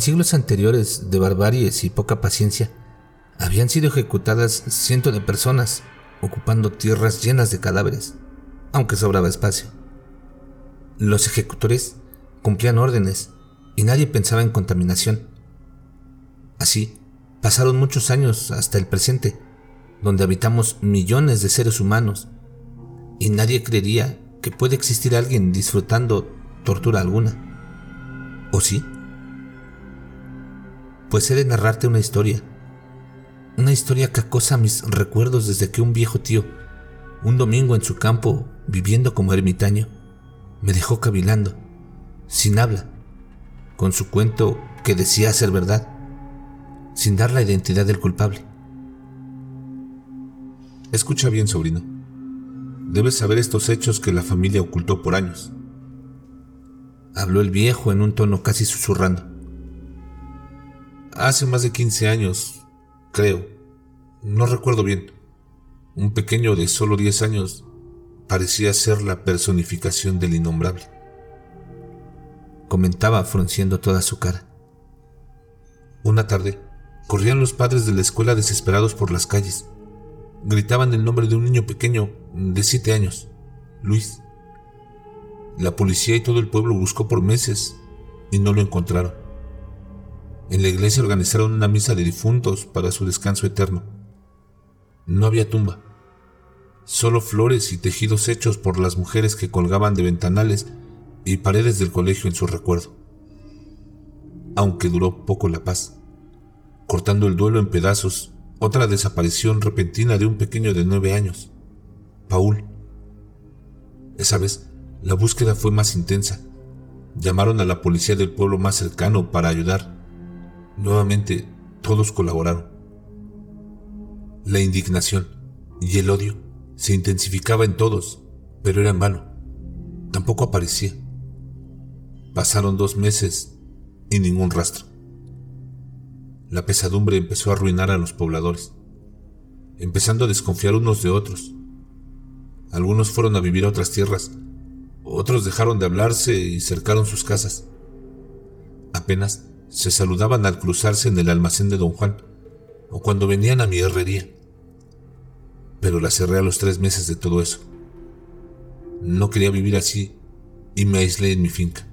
siglos anteriores de barbaries y poca paciencia, habían sido ejecutadas cientos de personas ocupando tierras llenas de cadáveres, aunque sobraba espacio. Los ejecutores cumplían órdenes y nadie pensaba en contaminación. Así, pasaron muchos años hasta el presente, donde habitamos millones de seres humanos, y nadie creería que puede existir alguien disfrutando tortura alguna. ¿O sí? Pues he de narrarte una historia. Una historia que acosa mis recuerdos desde que un viejo tío, un domingo en su campo, viviendo como ermitaño, me dejó cavilando, sin habla, con su cuento que decía ser verdad, sin dar la identidad del culpable. Escucha bien, sobrino. Debes saber estos hechos que la familia ocultó por años. Habló el viejo en un tono casi susurrando. Hace más de 15 años, creo, no recuerdo bien, un pequeño de solo 10 años parecía ser la personificación del innombrable. Comentaba frunciendo toda su cara. Una tarde, corrían los padres de la escuela desesperados por las calles gritaban el nombre de un niño pequeño de siete años, Luis. La policía y todo el pueblo buscó por meses y no lo encontraron. En la iglesia organizaron una misa de difuntos para su descanso eterno. No había tumba, solo flores y tejidos hechos por las mujeres que colgaban de ventanales y paredes del colegio en su recuerdo. Aunque duró poco la paz, cortando el duelo en pedazos otra desaparición repentina de un pequeño de nueve años, Paul. Esa vez, la búsqueda fue más intensa. Llamaron a la policía del pueblo más cercano para ayudar. Nuevamente, todos colaboraron. La indignación y el odio se intensificaba en todos, pero era en vano. Tampoco aparecía. Pasaron dos meses y ningún rastro la pesadumbre empezó a arruinar a los pobladores, empezando a desconfiar unos de otros. Algunos fueron a vivir a otras tierras, otros dejaron de hablarse y cercaron sus casas. Apenas se saludaban al cruzarse en el almacén de don Juan o cuando venían a mi herrería. Pero la cerré a los tres meses de todo eso. No quería vivir así y me aislé en mi finca.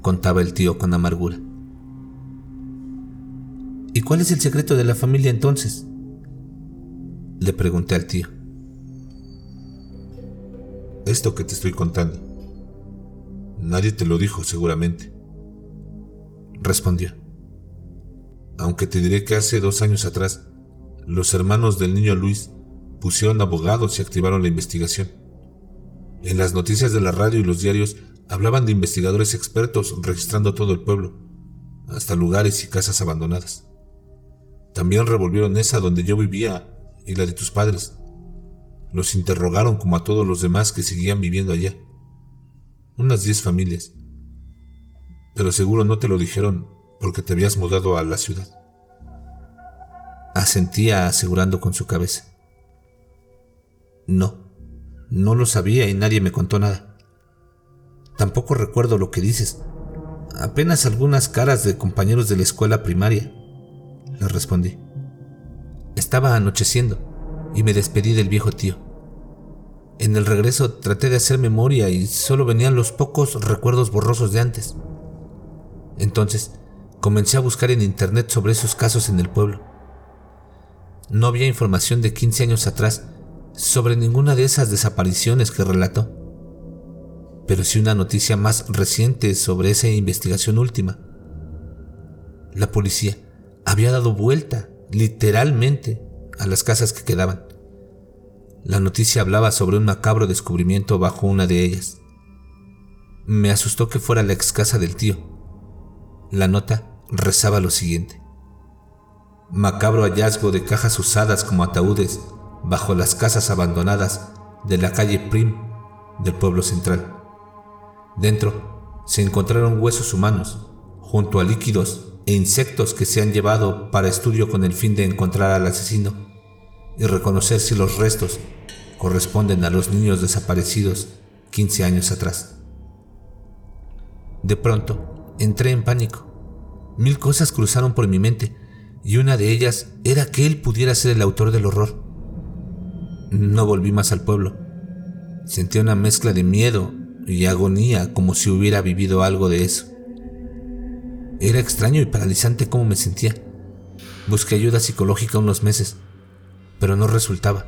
Contaba el tío con amargura. ¿Y cuál es el secreto de la familia entonces? Le pregunté al tío. Esto que te estoy contando. Nadie te lo dijo seguramente. Respondió. Aunque te diré que hace dos años atrás, los hermanos del niño Luis pusieron abogados y activaron la investigación. En las noticias de la radio y los diarios hablaban de investigadores expertos registrando todo el pueblo, hasta lugares y casas abandonadas. También revolvieron esa donde yo vivía y la de tus padres. Los interrogaron como a todos los demás que seguían viviendo allá. Unas diez familias. Pero seguro no te lo dijeron porque te habías mudado a la ciudad. Asentía asegurando con su cabeza. No, no lo sabía y nadie me contó nada. Tampoco recuerdo lo que dices. Apenas algunas caras de compañeros de la escuela primaria le respondí. Estaba anocheciendo y me despedí del viejo tío. En el regreso traté de hacer memoria y solo venían los pocos recuerdos borrosos de antes. Entonces comencé a buscar en internet sobre esos casos en el pueblo. No había información de 15 años atrás sobre ninguna de esas desapariciones que relató, pero sí una noticia más reciente sobre esa investigación última. La policía había dado vuelta, literalmente, a las casas que quedaban. La noticia hablaba sobre un macabro descubrimiento bajo una de ellas. Me asustó que fuera la ex casa del tío. La nota rezaba lo siguiente. Macabro hallazgo de cajas usadas como ataúdes bajo las casas abandonadas de la calle Prim del pueblo central. Dentro se encontraron huesos humanos junto a líquidos e insectos que se han llevado para estudio con el fin de encontrar al asesino y reconocer si los restos corresponden a los niños desaparecidos 15 años atrás. De pronto, entré en pánico. Mil cosas cruzaron por mi mente y una de ellas era que él pudiera ser el autor del horror. No volví más al pueblo. Sentía una mezcla de miedo y agonía como si hubiera vivido algo de eso. Era extraño y paralizante cómo me sentía. Busqué ayuda psicológica unos meses, pero no resultaba.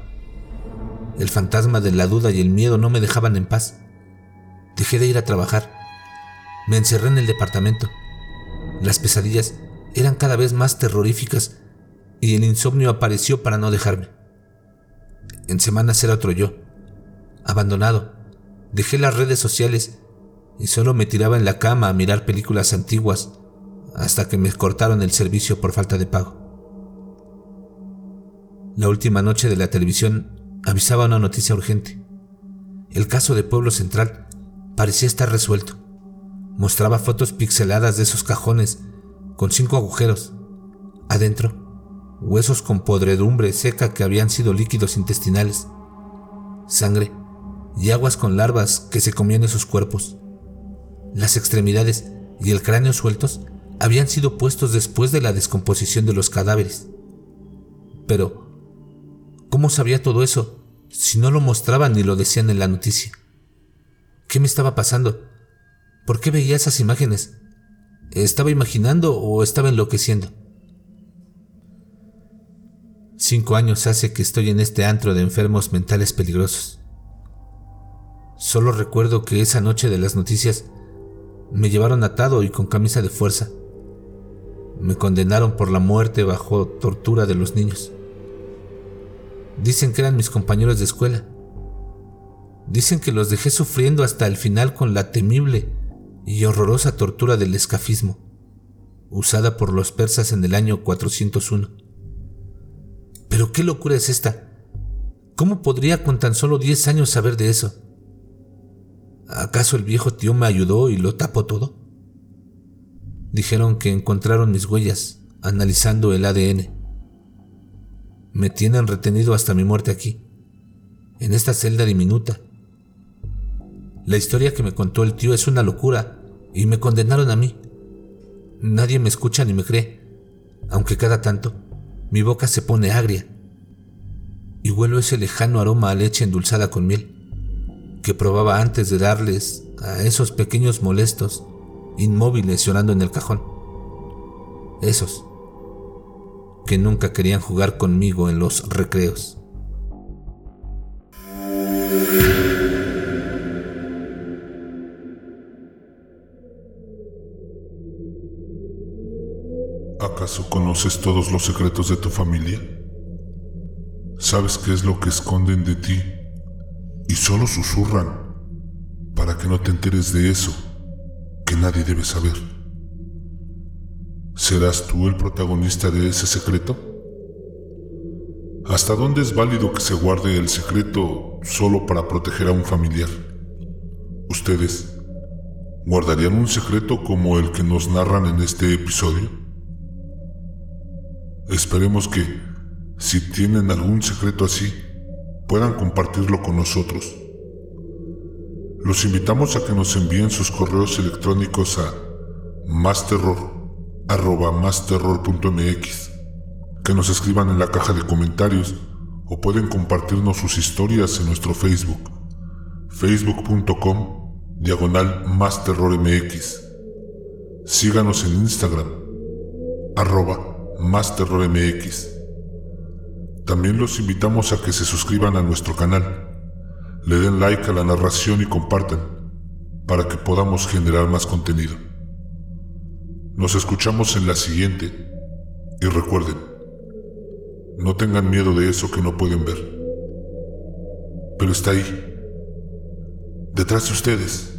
El fantasma de la duda y el miedo no me dejaban en paz. Dejé de ir a trabajar. Me encerré en el departamento. Las pesadillas eran cada vez más terroríficas y el insomnio apareció para no dejarme. En semanas era otro yo, abandonado. Dejé las redes sociales y solo me tiraba en la cama a mirar películas antiguas hasta que me cortaron el servicio por falta de pago. La última noche de la televisión avisaba una noticia urgente. El caso de Pueblo Central parecía estar resuelto. Mostraba fotos pixeladas de esos cajones con cinco agujeros. Adentro, huesos con podredumbre seca que habían sido líquidos intestinales, sangre y aguas con larvas que se comían esos cuerpos. Las extremidades y el cráneo sueltos habían sido puestos después de la descomposición de los cadáveres. Pero, ¿cómo sabía todo eso si no lo mostraban ni lo decían en la noticia? ¿Qué me estaba pasando? ¿Por qué veía esas imágenes? ¿Estaba imaginando o estaba enloqueciendo? Cinco años hace que estoy en este antro de enfermos mentales peligrosos. Solo recuerdo que esa noche de las noticias me llevaron atado y con camisa de fuerza. Me condenaron por la muerte bajo tortura de los niños. Dicen que eran mis compañeros de escuela. Dicen que los dejé sufriendo hasta el final con la temible y horrorosa tortura del escafismo, usada por los persas en el año 401. Pero qué locura es esta. ¿Cómo podría con tan solo 10 años saber de eso? ¿Acaso el viejo tío me ayudó y lo tapó todo? Dijeron que encontraron mis huellas analizando el ADN. Me tienen retenido hasta mi muerte aquí, en esta celda diminuta. La historia que me contó el tío es una locura y me condenaron a mí. Nadie me escucha ni me cree, aunque cada tanto mi boca se pone agria y huelo ese lejano aroma a leche endulzada con miel que probaba antes de darles a esos pequeños molestos inmóviles llorando en el cajón. Esos que nunca querían jugar conmigo en los recreos. ¿Acaso conoces todos los secretos de tu familia? ¿Sabes qué es lo que esconden de ti? Y solo susurran para que no te enteres de eso que nadie debe saber. ¿Serás tú el protagonista de ese secreto? ¿Hasta dónde es válido que se guarde el secreto solo para proteger a un familiar? ¿Ustedes guardarían un secreto como el que nos narran en este episodio? Esperemos que, si tienen algún secreto así, puedan compartirlo con nosotros. Los invitamos a que nos envíen sus correos electrónicos a masterror.masterror.mx, que nos escriban en la caja de comentarios o pueden compartirnos sus historias en nuestro Facebook, facebook.com diagonal masterrormx. Síganos en Instagram, arroba más Terror MX. También los invitamos a que se suscriban a nuestro canal, le den like a la narración y compartan para que podamos generar más contenido. Nos escuchamos en la siguiente y recuerden, no tengan miedo de eso que no pueden ver, pero está ahí, detrás de ustedes.